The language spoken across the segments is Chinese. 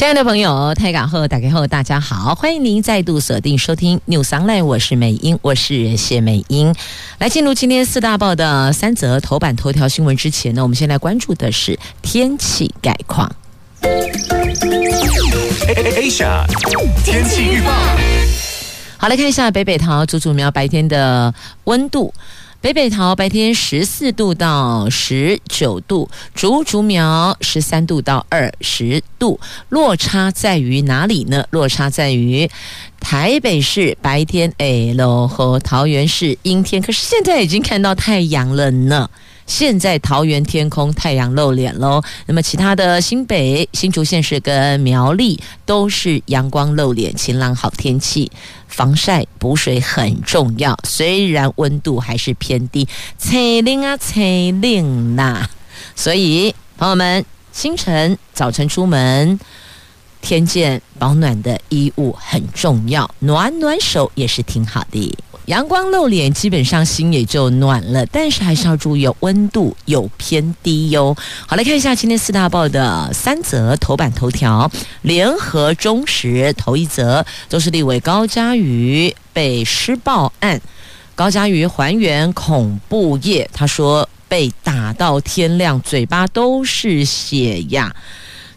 亲爱的朋友，泰港后打开后，大家好，欢迎您再度锁定收听 News Online，我是美英，我是谢美英。来进入今天四大报的三则头版头条新闻之前呢，我们先来关注的是天气概况。Asia 天气预报，好，来看一下北北桃竹竹苗白天的温度。北北桃白天十四度到十九度，竹竹苗十三度到二十度，落差在于哪里呢？落差在于台北市白天哎喽和桃园市阴天，可是现在已经看到太阳了呢。现在桃园天空太阳露脸喽，那么其他的新北、新竹县市跟苗栗都是阳光露脸，晴朗好天气，防晒补水很重要。虽然温度还是偏低，吹冷啊吹冷呐，所以朋友们清晨早晨出门添件保暖的衣物很重要，暖暖手也是挺好的。阳光露脸，基本上心也就暖了，但是还是要注意温度有偏低哟。好，来看一下今天四大报的三则头版头条，联合中时头一则，都是立委高嘉瑜被施暴案，高嘉瑜还原恐怖夜，他说被打到天亮，嘴巴都是血呀。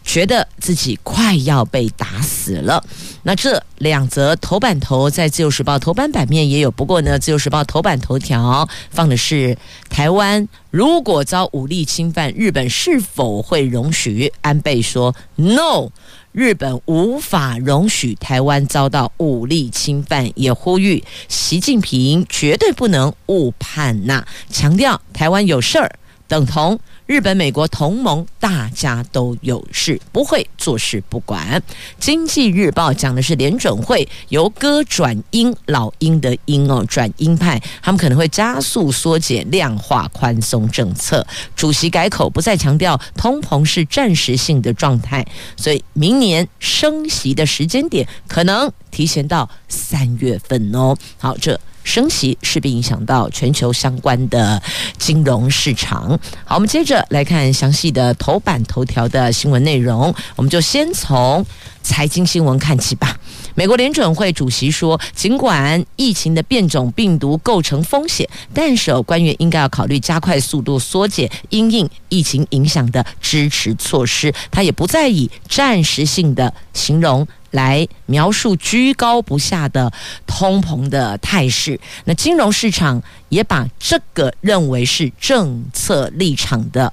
觉得自己快要被打死了。那这两则头版头在《自由时报》头版版面也有，不过呢，《自由时报》头版头条放的是台湾如果遭武力侵犯，日本是否会容许？安倍说：“No，日本无法容许台湾遭到武力侵犯。”也呼吁习近平绝对不能误判呐，强调台湾有事儿等同。日本、美国同盟，大家都有事，不会坐视不管。经济日报讲的是联准会由鸽转鹰，老鹰的鹰哦，转鹰派，他们可能会加速缩减、量化宽松政策。主席改口，不再强调通膨是暂时性的状态，所以明年升息的时间点可能提前到三月份哦。好，这。升息势必影响到全球相关的金融市场。好，我们接着来看详细的头版头条的新闻内容。我们就先从财经新闻看起吧。美国联准会主席说，尽管疫情的变种病毒构成风险，但是官员应该要考虑加快速度缩减因应疫情影响的支持措施。他也不再以暂时性的形容。来描述居高不下的通膨的态势，那金融市场也把这个认为是政策立场的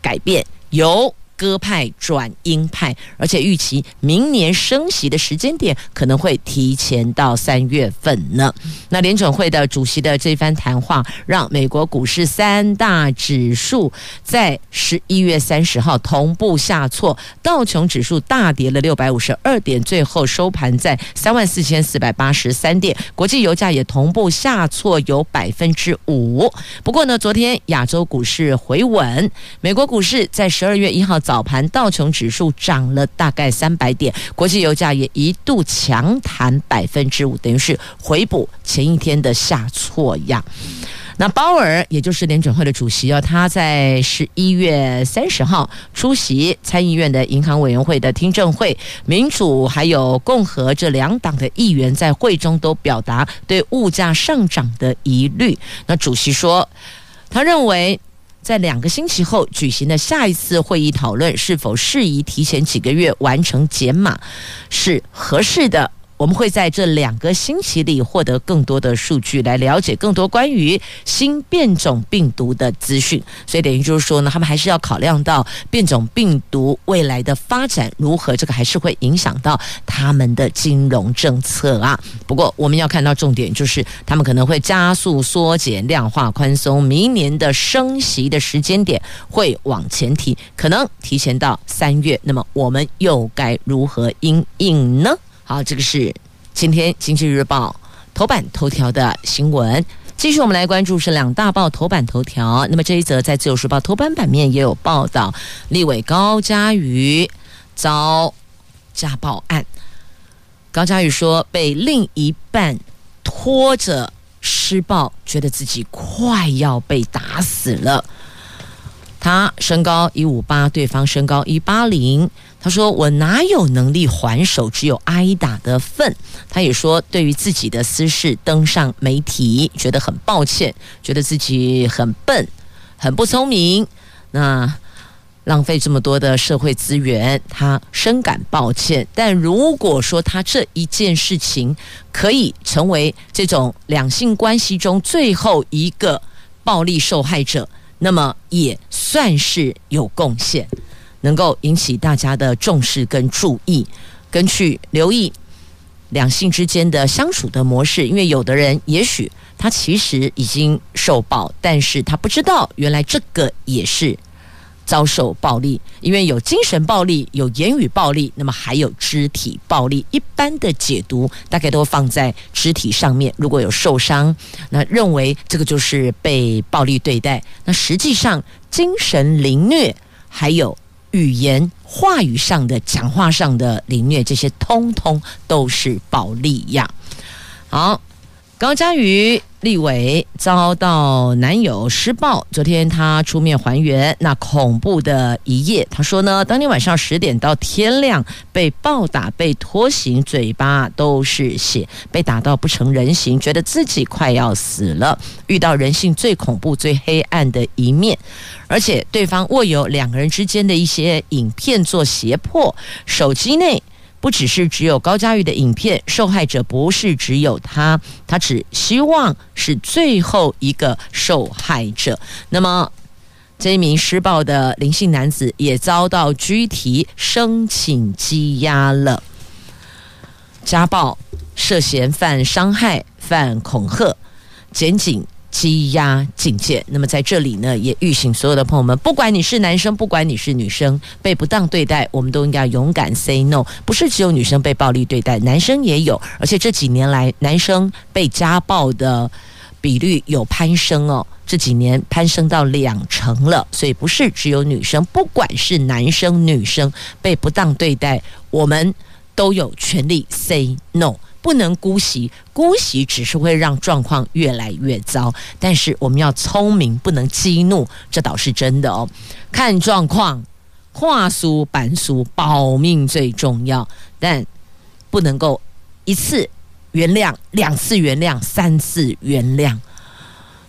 改变，由。鸽派转鹰派，而且预期明年升息的时间点可能会提前到三月份呢。那联准会的主席的这番谈话，让美国股市三大指数在十一月三十号同步下挫，道琼指数大跌了六百五十二点，最后收盘在三万四千四百八十三点。国际油价也同步下挫有百分之五。不过呢，昨天亚洲股市回稳，美国股市在十二月一号。早盘道琼指数涨了大概三百点，国际油价也一度强弹百分之五，等于是回补前一天的下挫呀。那鲍尔，也就是联准会的主席啊，他在十一月三十号出席参议院的银行委员会的听证会，民主还有共和这两党的议员在会中都表达对物价上涨的疑虑。那主席说，他认为。在两个星期后举行的下一次会议讨论是否适宜提前几个月完成减码，是合适的。我们会在这两个星期里获得更多的数据，来了解更多关于新变种病毒的资讯。所以等于就是说呢，他们还是要考量到变种病毒未来的发展如何，这个还是会影响到他们的金融政策啊。不过我们要看到重点就是，他们可能会加速缩减、量化宽松，明年的升息的时间点会往前提，可能提前到三月。那么我们又该如何因应呢？好，这个是今天《经济日报》头版头条的新闻。继续，我们来关注是两大报头版头条。那么这一则在《自由时报》头版版面也有报道，立委高嘉瑜遭家暴案。高嘉瑜说，被另一半拖着施暴，觉得自己快要被打死了。他身高一五八，对方身高一八零。他说：“我哪有能力还手，只有挨打的份。”他也说：“对于自己的私事登上媒体，觉得很抱歉，觉得自己很笨，很不聪明。那浪费这么多的社会资源，他深感抱歉。但如果说他这一件事情可以成为这种两性关系中最后一个暴力受害者，那么也算是有贡献。”能够引起大家的重视跟注意，跟去留意两性之间的相处的模式，因为有的人也许他其实已经受暴，但是他不知道原来这个也是遭受暴力，因为有精神暴力，有言语暴力，那么还有肢体暴力。一般的解读大概都放在肢体上面，如果有受伤，那认为这个就是被暴力对待。那实际上精神凌虐还有。语言、话语上的、讲话上的凌虐，这些通通都是暴力呀。好，高佳瑜。立伟遭到男友施暴，昨天他出面还原那恐怖的一夜。他说呢，当天晚上十点到天亮被暴打、被拖行，嘴巴都是血，被打到不成人形，觉得自己快要死了，遇到人性最恐怖、最黑暗的一面，而且对方握有两个人之间的一些影片做胁迫，手机内。不只是只有高嘉瑜的影片，受害者不是只有他，他只希望是最后一个受害者。那么，这一名施暴的林姓男子也遭到拘提，申请羁押了。家暴、涉嫌犯伤害、犯恐吓，检警。积压警戒。那么在这里呢，也预醒所有的朋友们，不管你是男生，不管你是女生，被不当对待，我们都应该勇敢 say no。不是只有女生被暴力对待，男生也有。而且这几年来，男生被家暴的比率有攀升哦，这几年攀升到两成了。所以不是只有女生，不管是男生女生被不当对待，我们都有权利 say no。不能姑息，姑息只是会让状况越来越糟。但是我们要聪明，不能激怒，这倒是真的哦。看状况，话输板输，保命最重要。但不能够一次原谅，两次原谅，三次原谅。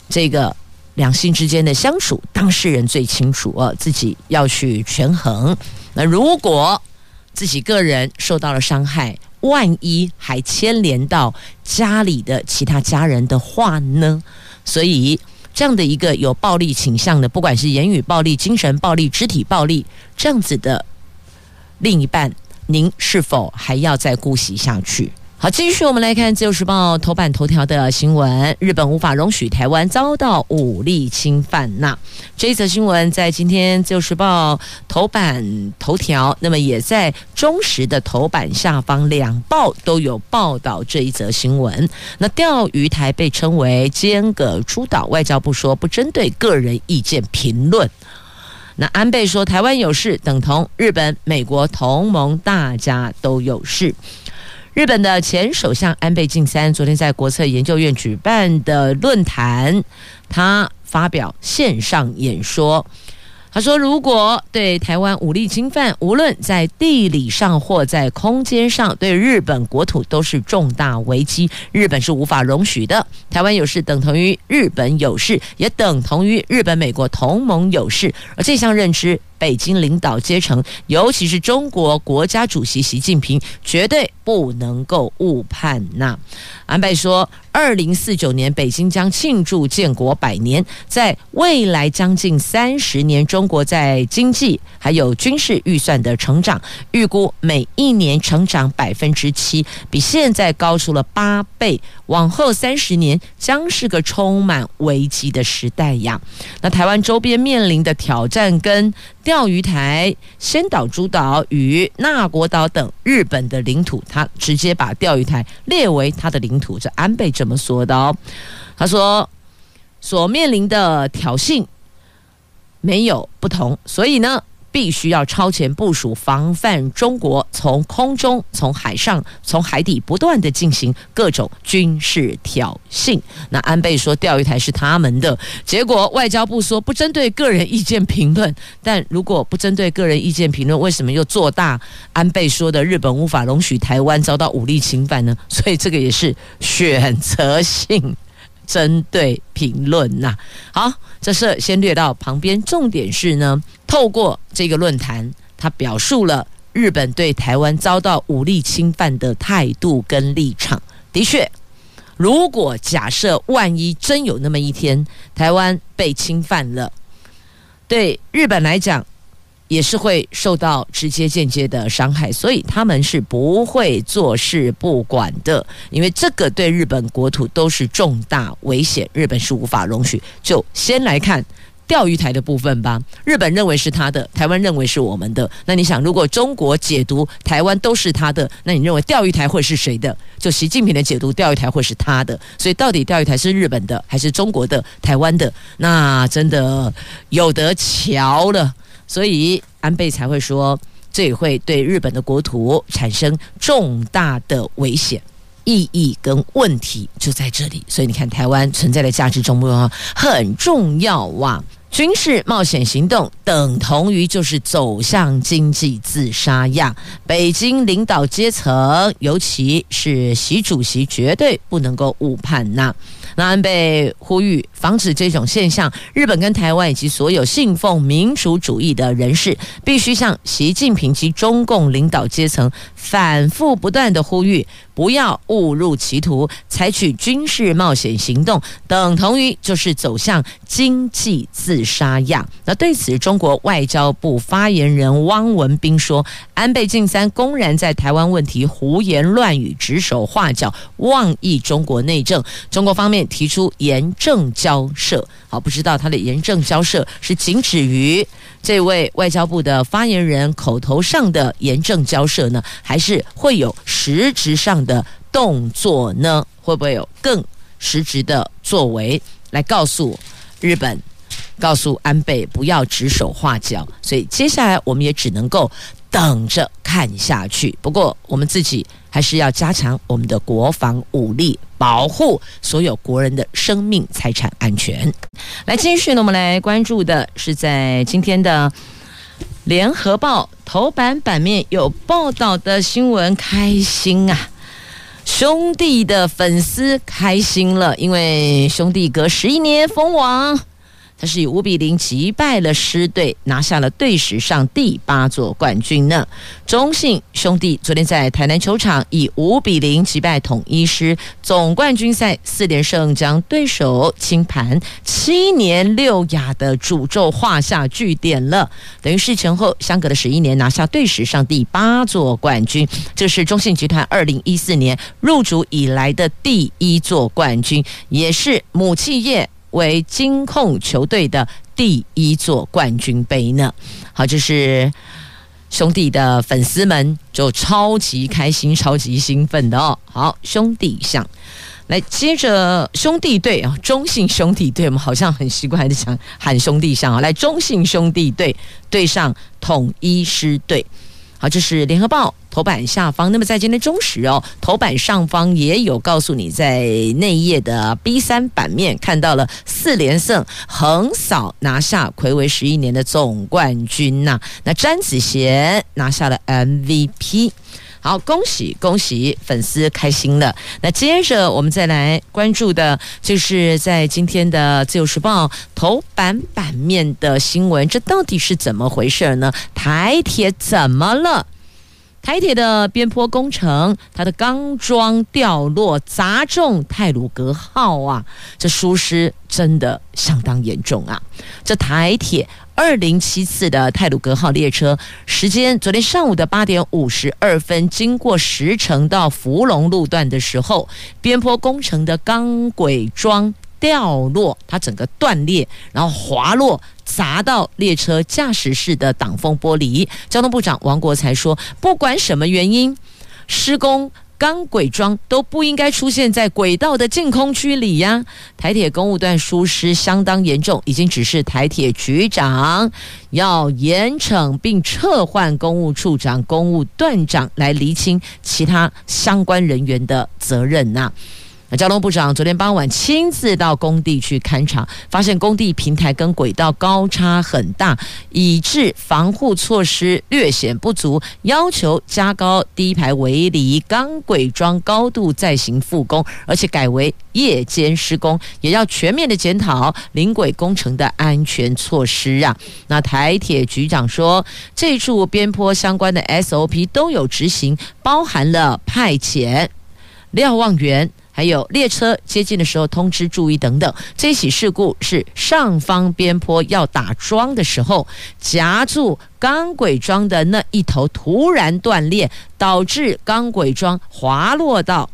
这个两性之间的相处，当事人最清楚哦，自己要去权衡。那如果自己个人受到了伤害，万一还牵连到家里的其他家人的话呢？所以这样的一个有暴力倾向的，不管是言语暴力、精神暴力、肢体暴力，这样子的另一半，您是否还要再姑息下去？好，继续我们来看《自由时报》头版头条的新闻：日本无法容许台湾遭到武力侵犯。那这一则新闻在今天《自由时报》头版头条，那么也在中时的头版下方，两报都有报道这一则新闻。那钓鱼台被称为尖阁诸岛，外交部说不针对个人意见评论。那安倍说台湾有事等同日本、美国同盟，大家都有事。日本的前首相安倍晋三昨天在国策研究院举办的论坛，他发表线上演说。他说：“如果对台湾武力侵犯，无论在地理上或在空间上，对日本国土都是重大危机，日本是无法容许的。台湾有事等同于日本有事，也等同于日本、美国同盟有事。而这项认知。”北京领导阶层，尤其是中国国家主席习近平，绝对不能够误判呐。安倍说，二零四九年北京将庆祝建国百年，在未来将近三十年，中国在经济还有军事预算的成长，预估每一年成长百分之七，比现在高出了八倍。往后三十年将是个充满危机的时代呀。那台湾周边面临的挑战跟。钓鱼台、仙岛诸岛与那国岛等日本的领土，他直接把钓鱼台列为他的领土。这安倍这么说的哦。他说：“所面临的挑衅没有不同，所以呢，必须要超前部署，防范中国从空中、从海上、从海底不断地进行各种军事挑衅。那安倍说钓鱼台是他们的，结果外交部说不针对个人意见评论。但如果不针对个人意见评论，为什么又做大安倍说的日本无法容许台湾遭到武力侵犯呢？所以这个也是选择性针对评论呐。好，这事先略到旁边，重点是呢。透过这个论坛，他表述了日本对台湾遭到武力侵犯的态度跟立场。的确，如果假设万一真有那么一天，台湾被侵犯了，对日本来讲也是会受到直接间接的伤害，所以他们是不会坐视不管的，因为这个对日本国土都是重大危险，日本是无法容许。就先来看。钓鱼台的部分吧，日本认为是他的，台湾认为是我们的。那你想，如果中国解读台湾都是他的，那你认为钓鱼台会是谁的？就习近平的解读，钓鱼台会是他的。所以，到底钓鱼台是日本的还是中国的、台湾的？那真的有得瞧了。所以，安倍才会说，这也会对日本的国土产生重大的危险。意义跟问题就在这里。所以，你看，台湾存在的价值重不重要？很重要哇！军事冒险行动等同于就是走向经济自杀呀！北京领导阶层，尤其是习主席，绝对不能够误判呐。那安倍呼吁防止这种现象，日本跟台湾以及所有信奉民主主义的人士，必须向习近平及中共领导阶层反复不断的呼吁，不要误入歧途，采取军事冒险行动，等同于就是走向经济自杀样。那对此，中国外交部发言人汪文斌说，安倍晋三公然在台湾问题胡言乱语、指手画脚、妄议中国内政，中国方面。提出严正交涉，好，不知道他的严正交涉是仅止于这位外交部的发言人口头上的严正交涉呢，还是会有实质上的动作呢？会不会有更实质的作为来告诉日本，告诉安倍不要指手画脚？所以接下来我们也只能够等着看下去。不过我们自己还是要加强我们的国防武力。保护所有国人的生命财产安全。来，继续呢，我们来关注的是在今天的《联合报》头版版面有报道的新闻，开心啊！兄弟的粉丝开心了，因为兄弟隔十一年封王。他是以五比零击败了狮队，拿下了队史上第八座冠军呢。中信兄弟昨天在台南球场以五比零击败统一狮，总冠军赛四连胜，将对手清盘，七年六亚的诅咒画下句点了。等于是前后相隔的十一年，拿下队史上第八座冠军，这是中信集团二零一四年入主以来的第一座冠军，也是母企业。为金控球队的第一座冠军杯呢，好，就是兄弟的粉丝们就超级开心、超级兴奋的哦。好，兄弟象，来接着兄弟队啊，中信兄弟队，我们好像很习惯的想喊兄弟象啊，来中信兄弟队对上统一狮队。好，这是联合报头版下方。那么在今天中时哦，头版上方也有告诉你，在内页的 B 三版面看到了四连胜，横扫拿下魁违十一年的总冠军呐、那詹子贤拿下了 MVP。好，恭喜恭喜粉丝开心了。那接着我们再来关注的，就是在今天的《自由时报》头版版面的新闻，这到底是怎么回事呢？台铁怎么了？台铁的边坡工程，它的钢桩掉落砸中泰鲁格号啊，这疏失真的相当严重啊！这台铁。二零七次的泰鲁格号列车时间，昨天上午的八点五十二分，经过石城到福隆路段的时候，边坡工程的钢轨桩掉落，它整个断裂，然后滑落砸到列车驾驶室的挡风玻璃。交通部长王国材说，不管什么原因，施工钢轨桩都不应该出现在轨道的净空区里呀。台铁公务段疏失相当严重，已经指示台铁局长要严惩并撤换公务处长、公务段长来厘清其他相关人员的责任呐。那交通部长昨天傍晚亲自到工地去勘察，发现工地平台跟轨道高差很大，以致防护措施略显不足，要求加高低排围篱钢轨桩高度再行复工，而且改为夜间施工，也要全面的检讨临轨工程的安全措施啊。那台铁局长说，这处边坡相关的 SOP 都有执行，包含了派遣瞭望员。还有列车接近的时候通知注意等等，这起事故是上方边坡要打桩的时候，夹住钢轨桩的那一头突然断裂，导致钢轨桩滑落到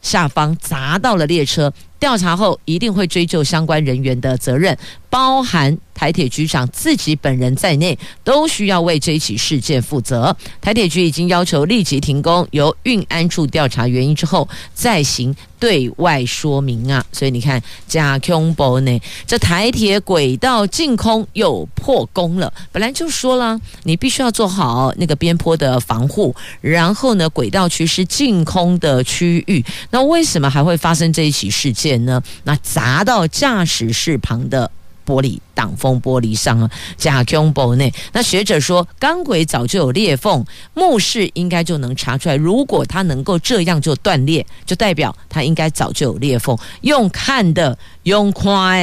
下方，砸到了列车。调查后一定会追究相关人员的责任，包含台铁局长自己本人在内，都需要为这一起事件负责。台铁局已经要求立即停工，由运安处调查原因之后再行对外说明啊。所以你看，加恐怖呢，这台铁轨道净空又破功了。本来就说了，你必须要做好那个边坡的防护，然后呢，轨道区是净空的区域。那为什么还会发生这一起事件？点呢？那砸到驾驶室旁的玻璃挡风玻璃上啊，加恐怖呢？那学者说，钢轨早就有裂缝，目视应该就能查出来。如果它能够这样就断裂，就代表它应该早就有裂缝。用看的，用夸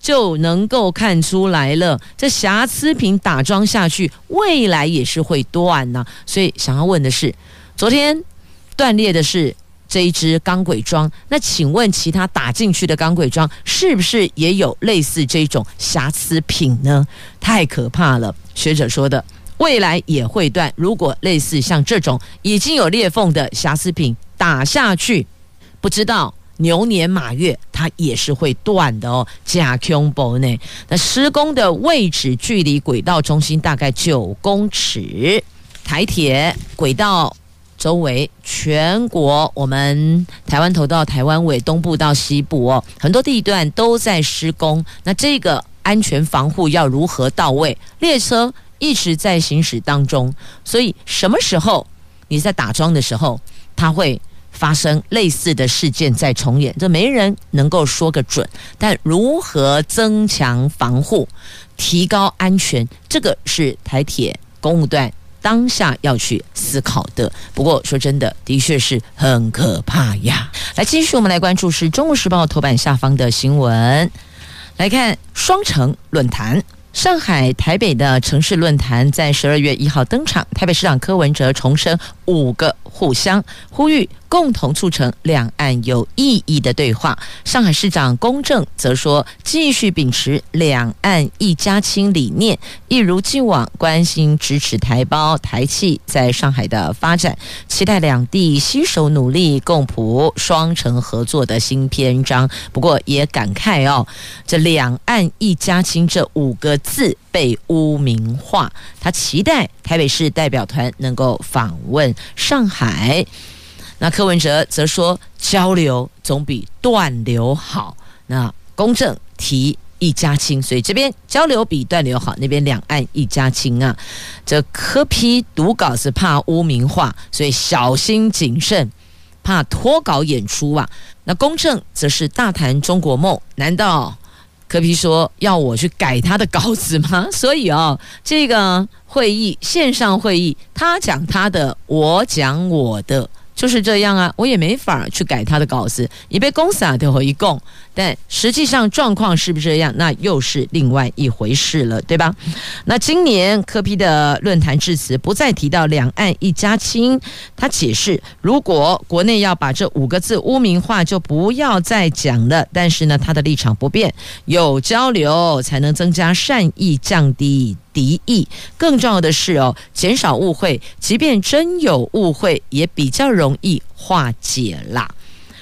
就能够看出来了。这瑕疵品打桩下去，未来也是会断呐、所以想要问的是，昨天断裂的是？这一支钢轨桩，那请问其他打进去的钢轨桩是不是也有类似这种瑕疵品呢？太可怕了！学者说的，未来也会断。如果类似像这种已经有裂缝的瑕疵品打下去，不知道牛年马月它也是会断的哦。加恐怖呢？那施工的位置距离轨道中心大概九公尺，台铁轨道。周围全国，我们台湾头到台湾尾，东部到西部哦，很多地段都在施工。那这个安全防护要如何到位？列车一直在行驶当中，所以什么时候你在打桩的时候，它会发生类似的事件再重演？这没人能够说个准。但如何增强防护、提高安全，这个是台铁工务段。当下要去思考的，不过说真的，的确是很可怕呀。来，继续我们来关注是《中国时报》头版下方的新闻，来看双城论坛。上海、台北的城市论坛在十二月一号登场。台北市长柯文哲重申五个互相，呼吁共同促成两岸有意义的对话。上海市长龚正则说，继续秉持两岸一家亲理念，一如既往关心支持台胞台企在上海的发展，期待两地携手努力，共谱双城合作的新篇章。不过也感慨哦，这两岸一家亲这五个字被污名化，他期待台北市代表团能够访问上海。那柯文哲则说，交流总比断流好。那公正提一家亲，所以这边交流比断流好，那边两岸一家亲啊。这柯批读稿子怕污名化，所以小心谨慎，怕脱稿演出啊。那公正则是大谈中国梦，难道？柯 P 说要我去改他的稿子吗？所以哦，这个会议线上会议，他讲他的，我讲我的。就是这样啊，我也没法去改他的稿子，你被公司啊最后一供，但实际上状况是不是这样，那又是另外一回事了，对吧？那今年柯 P 的论坛致辞不再提到两岸一家亲，他解释，如果国内要把这五个字污名化，就不要再讲了。但是呢，他的立场不变，有交流才能增加善意，降低敌意，更重要的是哦，减少误会。即便真有误会，也比较容易化解啦。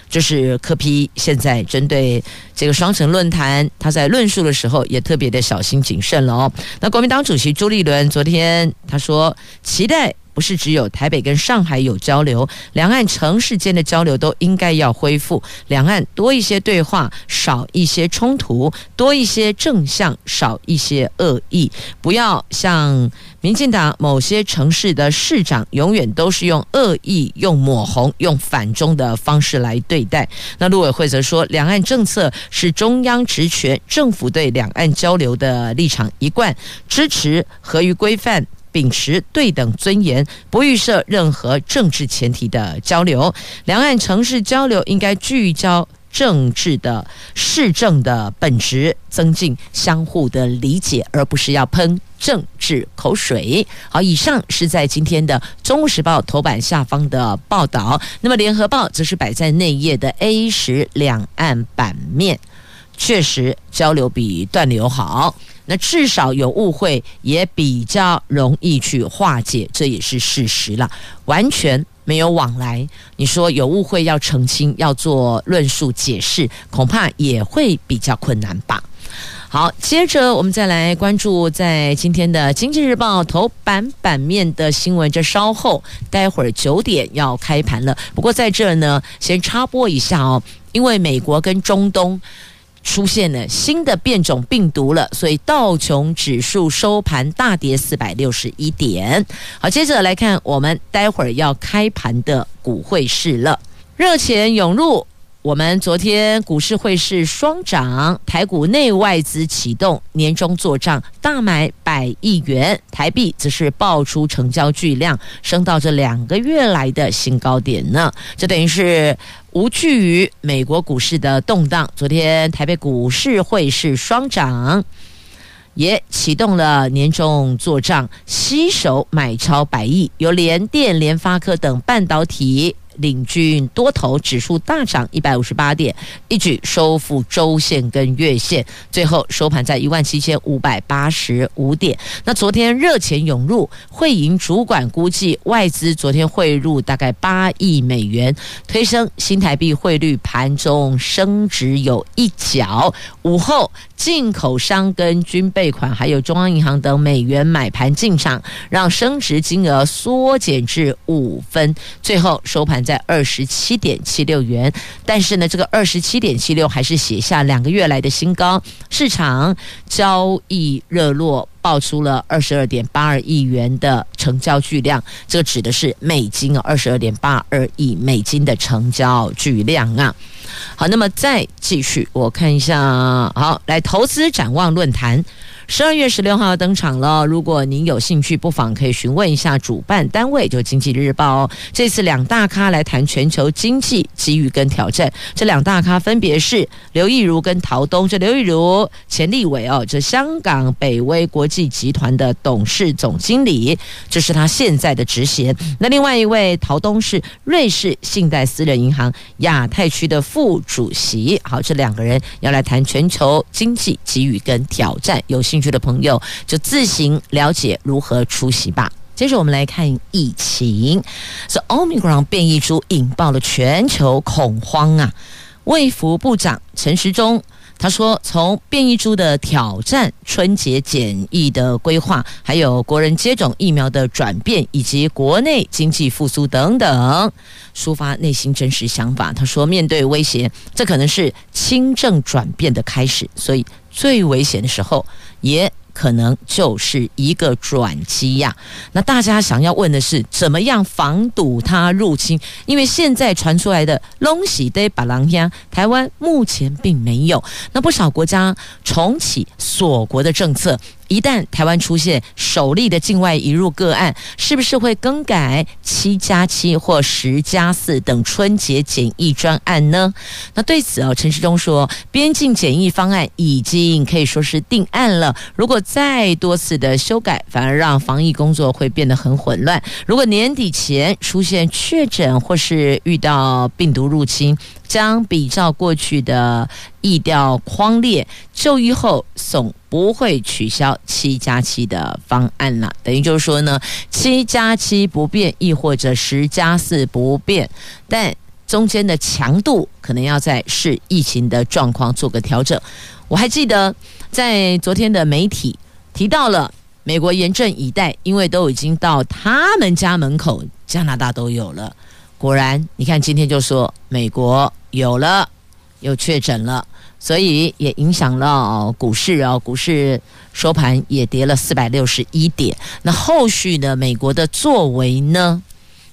就是柯批现在针对这个双城论坛，他在论述的时候也特别的小心谨慎了哦。那国民党主席朱立伦昨天他说，期待不是只有台北跟上海有交流，两岸城市间的交流都应该要恢复，两岸多一些对话，少一些冲突，多一些正向，少一些恶意，不要像民进党某些城市的市长，永远都是用恶意、用抹红、用反中的方式来对待。那陆委会则说，两岸政策是中央职权，政府对两岸交流的立场一贯支持合于规范，秉持对等尊严，不预设任何政治前提的交流。两岸城市交流应该聚焦。政治的市政的本质，增进相互的理解，而不是要喷政治口水。好，以上是在今天的《中国时报》头版下方的报道。那么，《联合报》则是摆在内页的 A 十两岸版面，确实交流比断流好。那至少有误会，也比较容易去化解，这也是事实了。完全。没有往来，你说有误会要澄清，要做论述解释，恐怕也会比较困难吧。好，接着我们再来关注在今天的《经济日报》头版版面的新闻，这稍后待会儿九点要开盘了。不过在这儿呢，先插播一下哦，因为美国跟中东。出现了新的变种病毒了，所以道琼指数收盘大跌四百六十一点。好，接着来看我们待会儿要开盘的股汇市了，热钱涌入。我们昨天股市汇市双涨，台股内外资启动年终做账，大买百亿元，台币则是爆出成交巨量，升到这两个月来的新高点呢。这等于是无惧于美国股市的动荡。昨天台北股市汇市双涨，也启动了年终做账，携手买超百亿，由联电、联发科等半导体。领军多头指数大涨一百五十八点，一举收复周线跟月线，最后收盘在一万七千五百八十五点。那昨天热钱涌入，汇银主管估计外资昨天汇入大概八亿美元，推升新台币汇率盘中升值有一角。午后进口商跟军备款，还有中央银行等美元买盘进场，让升值金额缩减至五分，最后收盘。在二十七点七六元，但是呢，这个二十七点七六还是写下两个月来的新高。市场交易热络，爆出了二十二点八二亿元的成交巨量，这个指的是美金啊，二十二点八二亿美金的成交巨量啊。好，那么再继续，我看一下，好，来投资展望论坛。十二月十六号登场了，如果您有兴趣，不妨可以询问一下主办单位，就《经济日报》哦。这次两大咖来谈全球经济机遇跟挑战，这两大咖分别是刘亦如跟陶东。这刘亦如钱立伟哦，这香港北威国际集团的董事总经理，这是他现在的职衔。那另外一位陶东是瑞士信贷私人银行亚太区的副主席。好，这两个人要来谈全球经济机遇跟挑战，有兴兴趣的朋友就自行了解如何出席吧。接着我们来看疫情，是 Omicron 变异株引爆了全球恐慌啊！卫福部长陈时中他说，从变异株的挑战、春节检疫的规划，还有国人接种疫苗的转变，以及国内经济复苏等等，抒发内心真实想法。他说，面对威胁，这可能是轻症转变的开始，所以最危险的时候。也可能就是一个转机呀。那大家想要问的是，怎么样防堵它入侵？因为现在传出来的拢是在别人家，台湾目前并没有。那不少国家重启锁国的政策。一旦台湾出现首例的境外移入个案，是不是会更改七加七或十加四等春节检疫专案呢？那对此啊，陈时中说，边境检疫方案已经可以说是定案了。如果再多次的修改，反而让防疫工作会变得很混乱。如果年底前出现确诊或是遇到病毒入侵，将比照过去的疫调框列，就医后总不会取消七加七的方案了。等于就是说呢，七加七不变，亦或者十加四不变，但中间的强度可能要在视疫情的状况做个调整。我还记得在昨天的媒体提到了美国严阵以待，因为都已经到他们家门口，加拿大都有了。果然，你看今天就说美国有了，又确诊了，所以也影响了股市哦。股市收盘也跌了四百六十一点。那后续呢？美国的作为呢？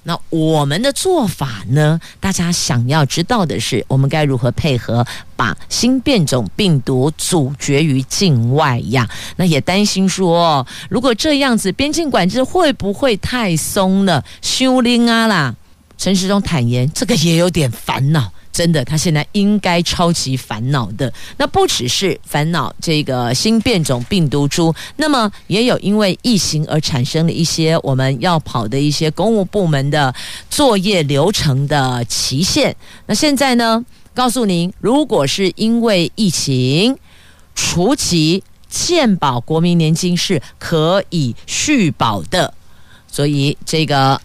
那我们的做法呢？大家想要知道的是，我们该如何配合，把新变种病毒阻绝于境外呀？那也担心说，如果这样子，边境管制会不会太松了？修灵啊啦！陈时中坦言，这个也有点烦恼。真的，他现在应该超级烦恼的。那不只是烦恼这个新变种病毒株，那么也有因为疫情而产生了一些我们要跑的一些公务部门的作业流程的期限。那现在呢，告诉您，如果是因为疫情，除籍健保国民年金是可以续保的。所以这个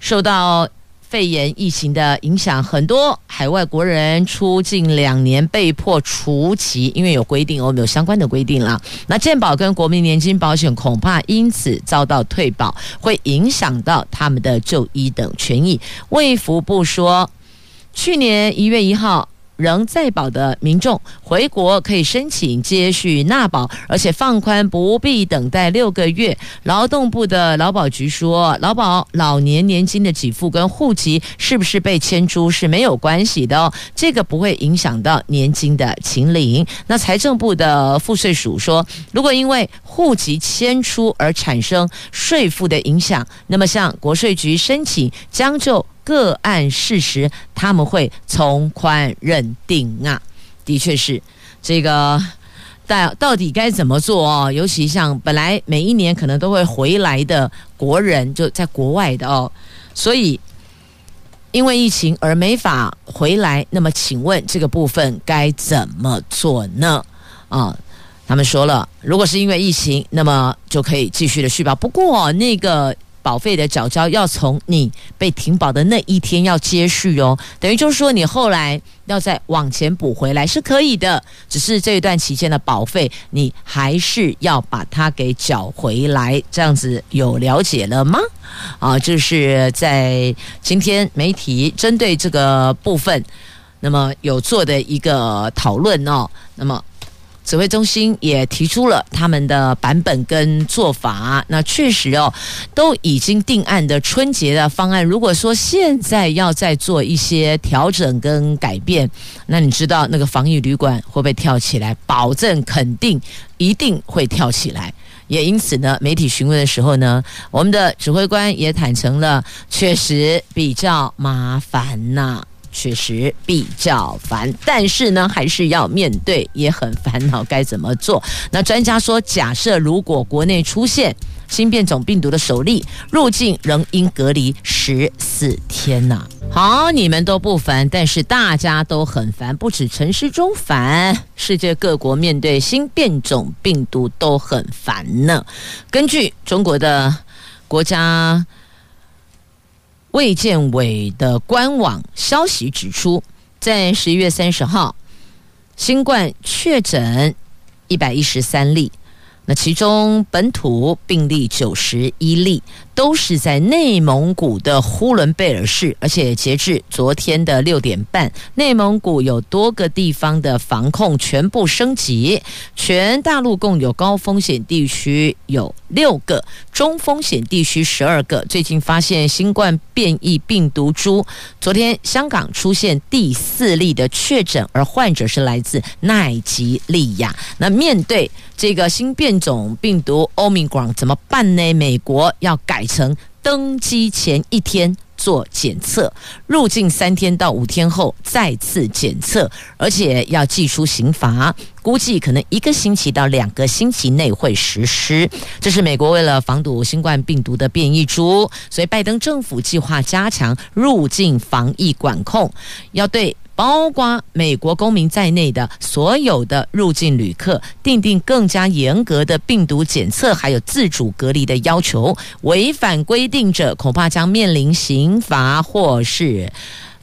受到。肺炎疫情的影响，很多海外国人出境两年被迫除籍，因为有规定，我们有相关的规定啦。那健保跟国民年金保险恐怕因此遭到退保，会影响到他们的就医等权益。卫福部说，去年一月一号。仍在保的民众回国可以申请接续纳保，而且放宽不必等待六个月。劳动部的劳保局说，劳保老年年金的给付跟户籍是不是被迁出是没有关系的哦，这个不会影响到年金的请领。那财政部的赋税署说，如果因为户籍迁出而产生税负的影响，那么向国税局申请将就。个案事实，他们会从宽认定啊，的确是这个，但到底该怎么做哦？尤其像本来每一年可能都会回来的国人，就在国外的哦，所以因为疫情而没法回来，那么请问这个部分该怎么做呢？啊，他们说了，如果是因为疫情，那么就可以继续的续保。不过那个。保费的缴交要从你被停保的那一天要接续哦，等于就是说你后来要再往前补回来是可以的，只是这一段期间的保费你还是要把它给缴回来，这样子有了解了吗？啊，就是在今天媒体针对这个部分，那么有做的一个讨论哦，那么。指挥中心也提出了他们的版本跟做法，那确实哦，都已经定案的春节的方案。如果说现在要再做一些调整跟改变，那你知道那个防疫旅馆会不会跳起来？保证肯定一定会跳起来。也因此呢，媒体询问的时候呢，我们的指挥官也坦诚了，确实比较麻烦呐、确实比较烦，但是呢，还是要面对，也很烦恼，该怎么做？那专家说，假设如果国内出现新变种病毒的首例，入境仍应隔离十四天呐。好，你们都不烦，但是大家都很烦，不止陈时中烦，世界各国面对新变种病毒都很烦呢。根据中国的国家。卫健委的官网消息指出，在十一月三十号，新冠确诊一百一十三例。那其中本土病例九十一例，都是在内蒙古的呼伦贝尔市，而且截至昨天的六点半，内蒙古有多个地方的防控全部升级，全大陆共有高风险地区有六个，中风险地区十二个。最近发现新冠变异病毒株，昨天香港出现第四例的确诊，而患者是来自奈及利亚。那面对这个新变种病毒 Omicron 怎么办呢？美国要改成登机前一天做检测，入境三天到五天后再次检测，而且要寄出刑罚，估计可能一个星期到两个星期内会实施。这是美国为了防堵新冠病毒的变异株，所以拜登政府计划加强入境防疫管控，要对。包括美国公民在内的所有的入境旅客，订定更加严格的病毒检测，还有自主隔离的要求。违反规定者，恐怕将面临刑罚或是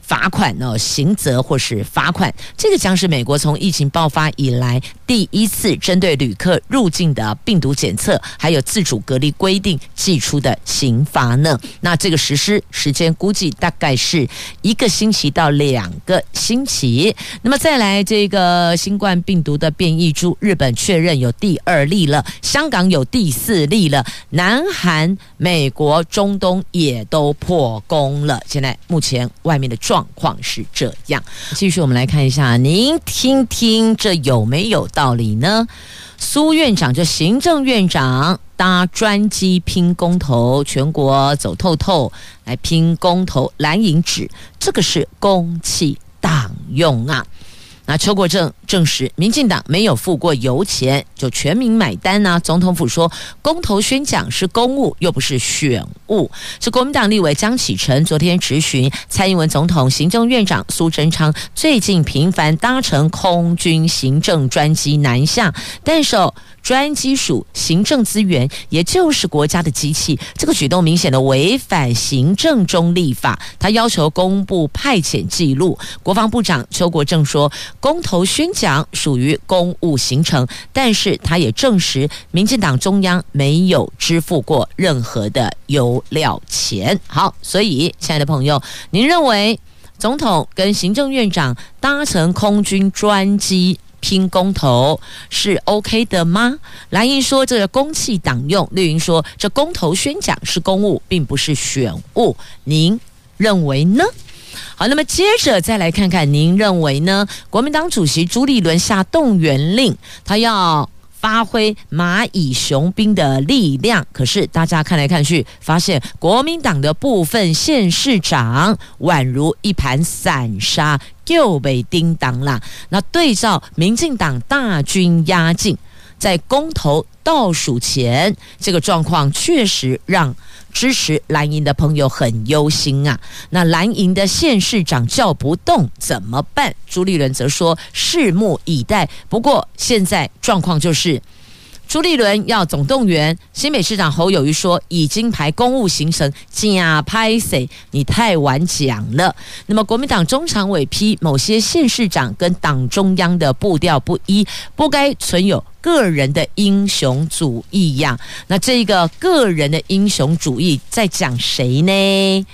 罚款哦，刑责或是罚款。这个将是美国从疫情爆发以来。第一次针对旅客入境的病毒检测，还有自主隔离规定寄出的刑罚呢。那这个实施时间估计大概是一个星期到两个星期。那么再来这个新冠病毒的变异株，日本确认有第二例了，香港有第四例了，南韩、美国、中东也都破功了。现在目前外面的状况是这样。继续我们来看一下，您听听这有没有到道理呢？苏院长就行政院长搭专机拼公投，全国走透透来拼公投蓝银纸，这个是公器党用啊。那邱国正证实，民进党没有付过油钱，就全民买单呢、啊。总统府说，公投宣讲是公务，又不是选务。是国民党立委江启臣昨天质询蔡英文总统、行政院长苏贞昌，最近频繁搭乘空军行政专机南下，但是。专机属行政资源，也就是国家的机器。这个举动明显的违反行政中立法。他要求公布派遣记录。国防部长邱国正说，公投宣讲属于公务行程，但是他也证实，民进党中央没有支付过任何的油料钱。好，所以亲爱的朋友，您认为总统跟行政院长搭乘空军专机？拼公投是 OK 的吗？蓝营说这个公器党用，绿营说这公投宣讲是公务，并不是选务。您认为呢？好，那么接着再来看看，您认为呢？国民党主席朱立伦下动员令，他要。发挥蚂蚁雄兵的力量，可是大家看来看去，发现国民党的部分县市长宛如一盘散沙，又被叮当了。那对照民进党大军压境，在公投倒数前，这个状况确实让。支持蓝营的朋友很忧心啊！那蓝营的县市长叫不动怎么办？朱立伦则说：拭目以待。不过现在状况就是，朱立伦要总动员，新北市长侯友谊说已经排公务行程，假拍谁，你太晚讲了。那么国民党中常委批某些县市长跟党中央的步调不一，不该存有。个人的英雄主义呀，那这个个人的英雄主义在讲谁呢？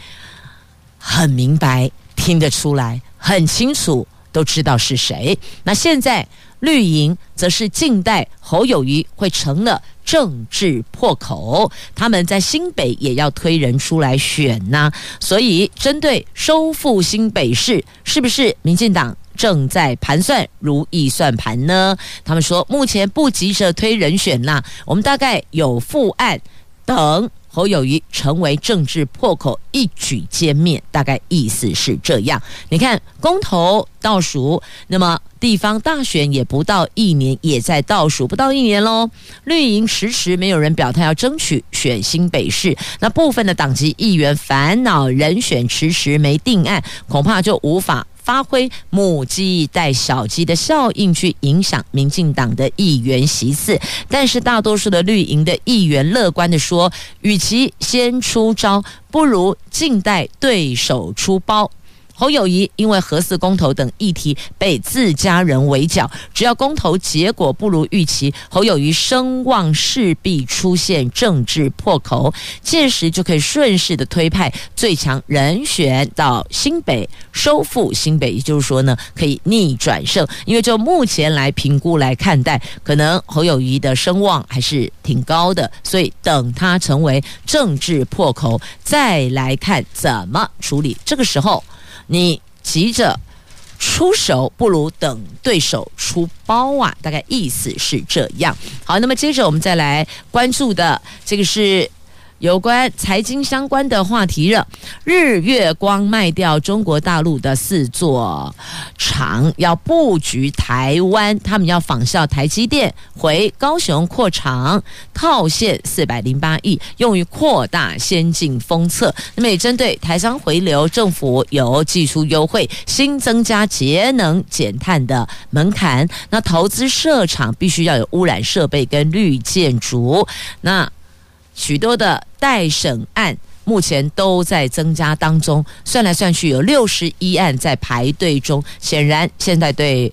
很明白，听得出来，很清楚，都知道是谁。那现在绿营则是静待侯友谊会成了政治破口，他们在新北也要推人出来选呐。所以针对收复新北市，是不是民进党？正在盘算如意算盘呢。他们说目前不急着推人选啦，我们大概有副案，等侯友谊成为政治破口一举歼灭，大概意思是这样。你看公投倒数，那么地方大选也不到一年，也在倒数不到一年喽。绿营迟迟没有人表态要争取选新北市，那部分的党籍议员烦恼人选迟迟没定案，恐怕就无法。发挥母鸡带小鸡的效应，去影响民进党的议员席次，但是大多数的绿营的议员乐观地说，与其先出招，不如静待对手出包。侯友谊因为核四公投等议题被自家人围剿，只要公投结果不如预期，侯友谊声望势必出现政治破口，届时就可以顺势的推派最强人选到新北收复新北，也就是说呢，可以逆转胜。因为就目前来评估来看待，可能侯友谊的声望还是挺高的，所以等他成为政治破口，再来看怎么处理。这个时候。你急着出手，不如等对手出包啊！大概意思是这样。好，那么接着我们再来关注的这个是。有关财经相关的话题热，日月光卖掉中国大陆的四座厂，要布局台湾，他们要仿效台积电回高雄扩厂，套现四百零八亿，用于扩大先进封测。那么也针对台商回流，政府有技术优惠，新增加节能减碳的门槛。那投资设厂必须要有污染设备跟绿建筑。那许多的待审案目前都在增加当中，算来算去有六十一案在排队中。显然，现在对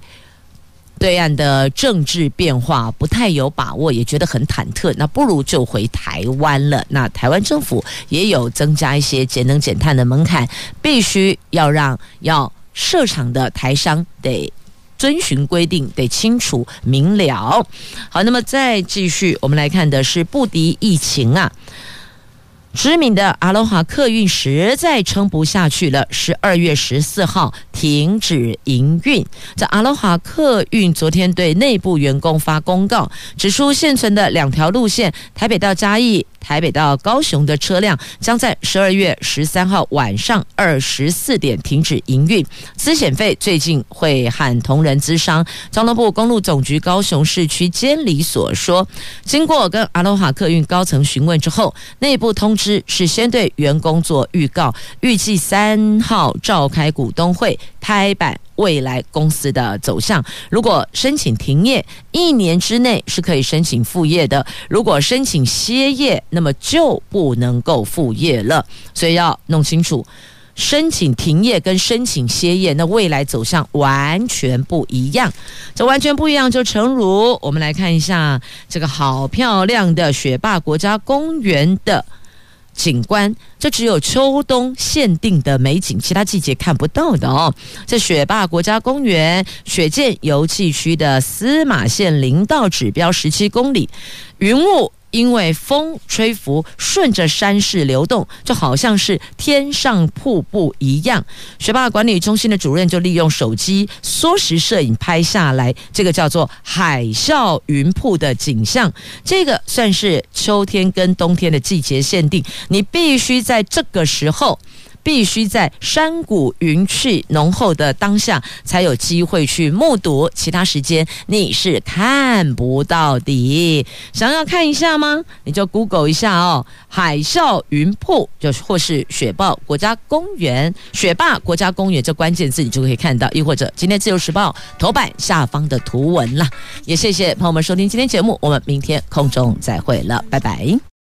对岸的政治变化不太有把握，也觉得很忐忑，那不如就回台湾了。那台湾政府也有增加一些节能减碳的门槛，必须要让要设厂的台商得遵循规定，得清楚明了。好，那么再继续，我们来看的是不敌疫情啊。知名的阿罗哈客运实在撑不下去了，十二月十四号停止营运。这阿罗哈客运昨天对内部员工发公告，指出现存的两条路线台北到嘉义。台北到高雄的车辆将在十二月十三号晚上二十四点停止营运。资遣费最近会喊同仁咨商。交通部公路总局高雄市区监理所说，经过跟阿罗哈客运高层询问之后，内部通知是先对员工做预告，预计三号召开股东会，拍板。未来公司的走向，如果申请停业，一年之内是可以申请复业的；如果申请歇业，那么就不能够复业了。所以要弄清楚，申请停业跟申请歇业，那未来走向完全不一样。这完全不一样，就诚如我们来看一下这个好漂亮的雪霸国家公园的。景观，这只有秋冬限定的美景，其他季节看不到的哦。这雪霸国家公园雪见游憩区的司马线林道指标十七公里，云雾。因为风吹拂，顺着山势流动，就好像是天上瀑布一样。学霸管理中心的主任就利用手机缩时摄影拍下来，这个叫做海啸云瀑的景象。这个算是秋天跟冬天的季节限定，你必须在这个时候。必须在山谷云气浓厚的当下才有机会去目睹，其他时间你是看不到的。想要看一下吗？你就 Google 一下哦，海啸云瀑，就或是雪霸国家公园，雪霸国家公园这关键字你就可以看到，亦或者今天自由时报头版下方的图文啦。也谢谢朋友们收听今天节目，我们明天空中再会了，拜拜。